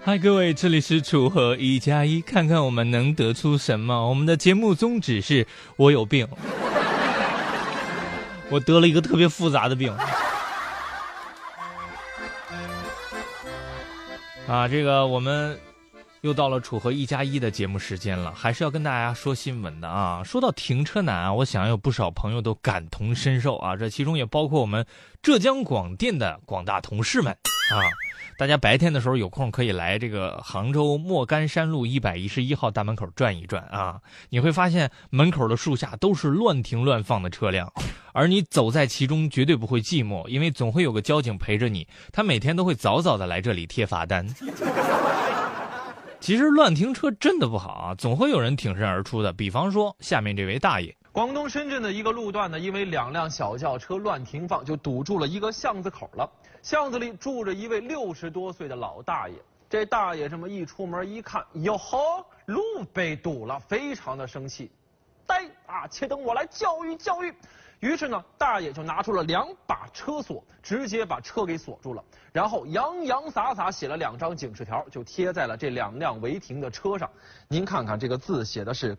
嗨，各位，这里是楚河一加一，看看我们能得出什么。我们的节目宗旨是：我有病，我得了一个特别复杂的病。啊，这个我们又到了楚河一加一的节目时间了，还是要跟大家说新闻的啊。说到停车难啊，我想有不少朋友都感同身受啊，这其中也包括我们浙江广电的广大同事们啊。大家白天的时候有空可以来这个杭州莫干山路一百一十一号大门口转一转啊，你会发现门口的树下都是乱停乱放的车辆，而你走在其中绝对不会寂寞，因为总会有个交警陪着你，他每天都会早早的来这里贴罚单。其实乱停车真的不好啊，总会有人挺身而出的，比方说下面这位大爷。广东深圳的一个路段呢，因为两辆小轿车乱停放，就堵住了一个巷子口了。巷子里住着一位六十多岁的老大爷。这大爷这么一出门一看，哟呵，路被堵了，非常的生气。呆啊，且等我来教育教育。于是呢，大爷就拿出了两把车锁，直接把车给锁住了，然后洋洋洒洒写了两张警示条，就贴在了这两辆违停的车上。您看看这个字写的是。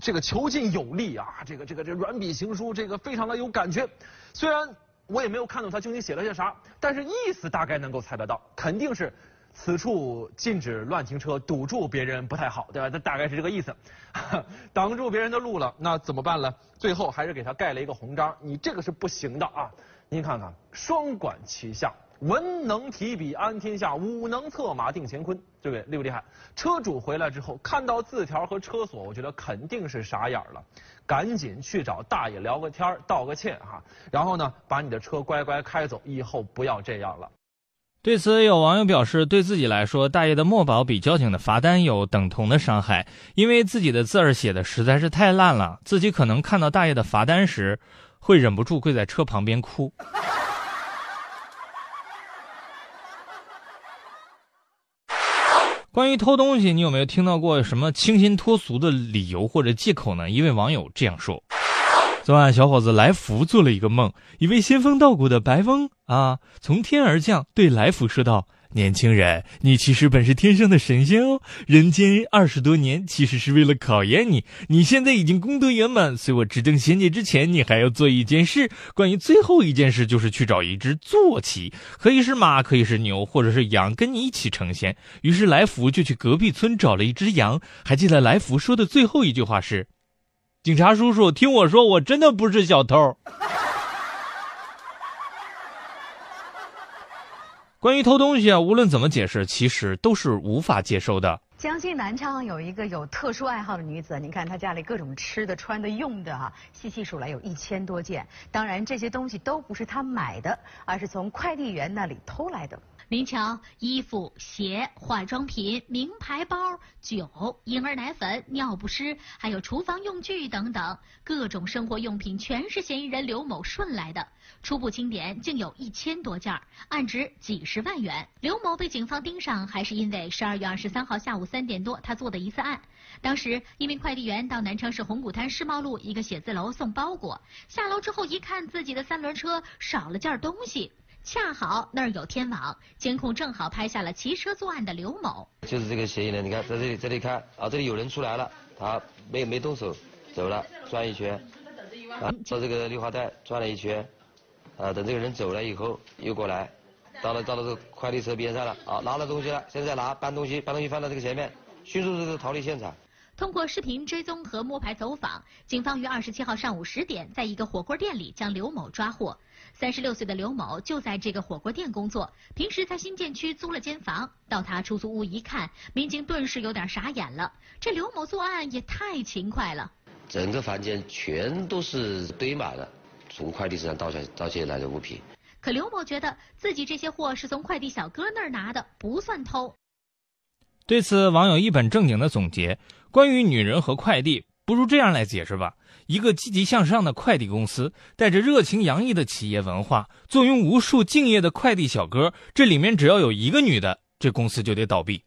这个遒劲有力啊，这个这个这软笔行书，这个非常的有感觉。虽然我也没有看懂他究竟写了些啥，但是意思大概能够猜得到，肯定是此处禁止乱停车，堵住别人不太好，对吧？这大概是这个意思，挡住别人的路了，那怎么办呢？最后还是给他盖了一个红章，你这个是不行的啊！您看看，双管齐下。文能提笔安天下，武能策马定乾坤，对不对？厉不厉害？车主回来之后看到字条和车锁，我觉得肯定是傻眼了，赶紧去找大爷聊个天道个歉哈，然后呢，把你的车乖乖开走，以后不要这样了。对此，有网友表示，对自己来说，大爷的墨宝比交警的罚单有等同的伤害，因为自己的字儿写的实在是太烂了，自己可能看到大爷的罚单时，会忍不住跪在车旁边哭。关于偷东西，你有没有听到过什么清新脱俗的理由或者借口呢？一位网友这样说：昨晚小伙子来福做了一个梦，一位仙风道骨的白翁啊从天而降，对来福说道。年轻人，你其实本是天上的神仙哦！人间二十多年，其实是为了考验你。你现在已经功德圆满，随我执政仙界之前，你还要做一件事。关于最后一件事，就是去找一只坐骑，可以是马，可以是牛，或者是羊，跟你一起成仙。于是来福就去隔壁村找了一只羊。还记得来福说的最后一句话是：“警察叔叔，听我说，我真的不是小偷。”关于偷东西啊，无论怎么解释，其实都是无法接受的。江西南昌有一个有特殊爱好的女子，你看她家里各种吃的、穿的、用的啊，细细数来有一千多件。当然，这些东西都不是她买的，而是从快递员那里偷来的。您瞧，衣服、鞋、化妆品、名牌包、酒、婴儿奶粉、尿不湿，还有厨房用具等等，各种生活用品，全是嫌疑人刘某顺来的。初步清点，竟有一千多件，案值几十万元。刘某被警方盯上，还是因为十二月二十三号下午三点多他做的一次案。当时，一名快递员到南昌市红谷滩世贸路一个写字楼送包裹，下楼之后一看，自己的三轮车少了件东西。恰好那儿有天网，监控正好拍下了骑车作案的刘某。就是这个嫌疑人，你看在这里，这里看啊，这里有人出来了，他没没动手，走了，转一圈，啊，到这个绿化带转了一圈，啊，等这个人走了以后又过来，到了到了这个快递车边上了，啊，拿了东西了，现在拿搬东西，搬东西放到这个前面，迅速这个逃离现场。通过视频追踪和摸排走访，警方于二十七号上午十点，在一个火锅店里将刘某抓获。三十六岁的刘某就在这个火锅店工作，平时在新建区租了间房。到他出租屋一看，民警顿时有点傻眼了。这刘某作案也太勤快了。整个房间全都是堆满了从快递车上盗下盗窃来的物品。可刘某觉得自己这些货是从快递小哥那儿拿的，不算偷。对此，网友一本正经的总结：关于女人和快递，不如这样来解释吧。一个积极向上的快递公司，带着热情洋溢的企业文化，坐拥无数敬业的快递小哥，这里面只要有一个女的，这公司就得倒闭。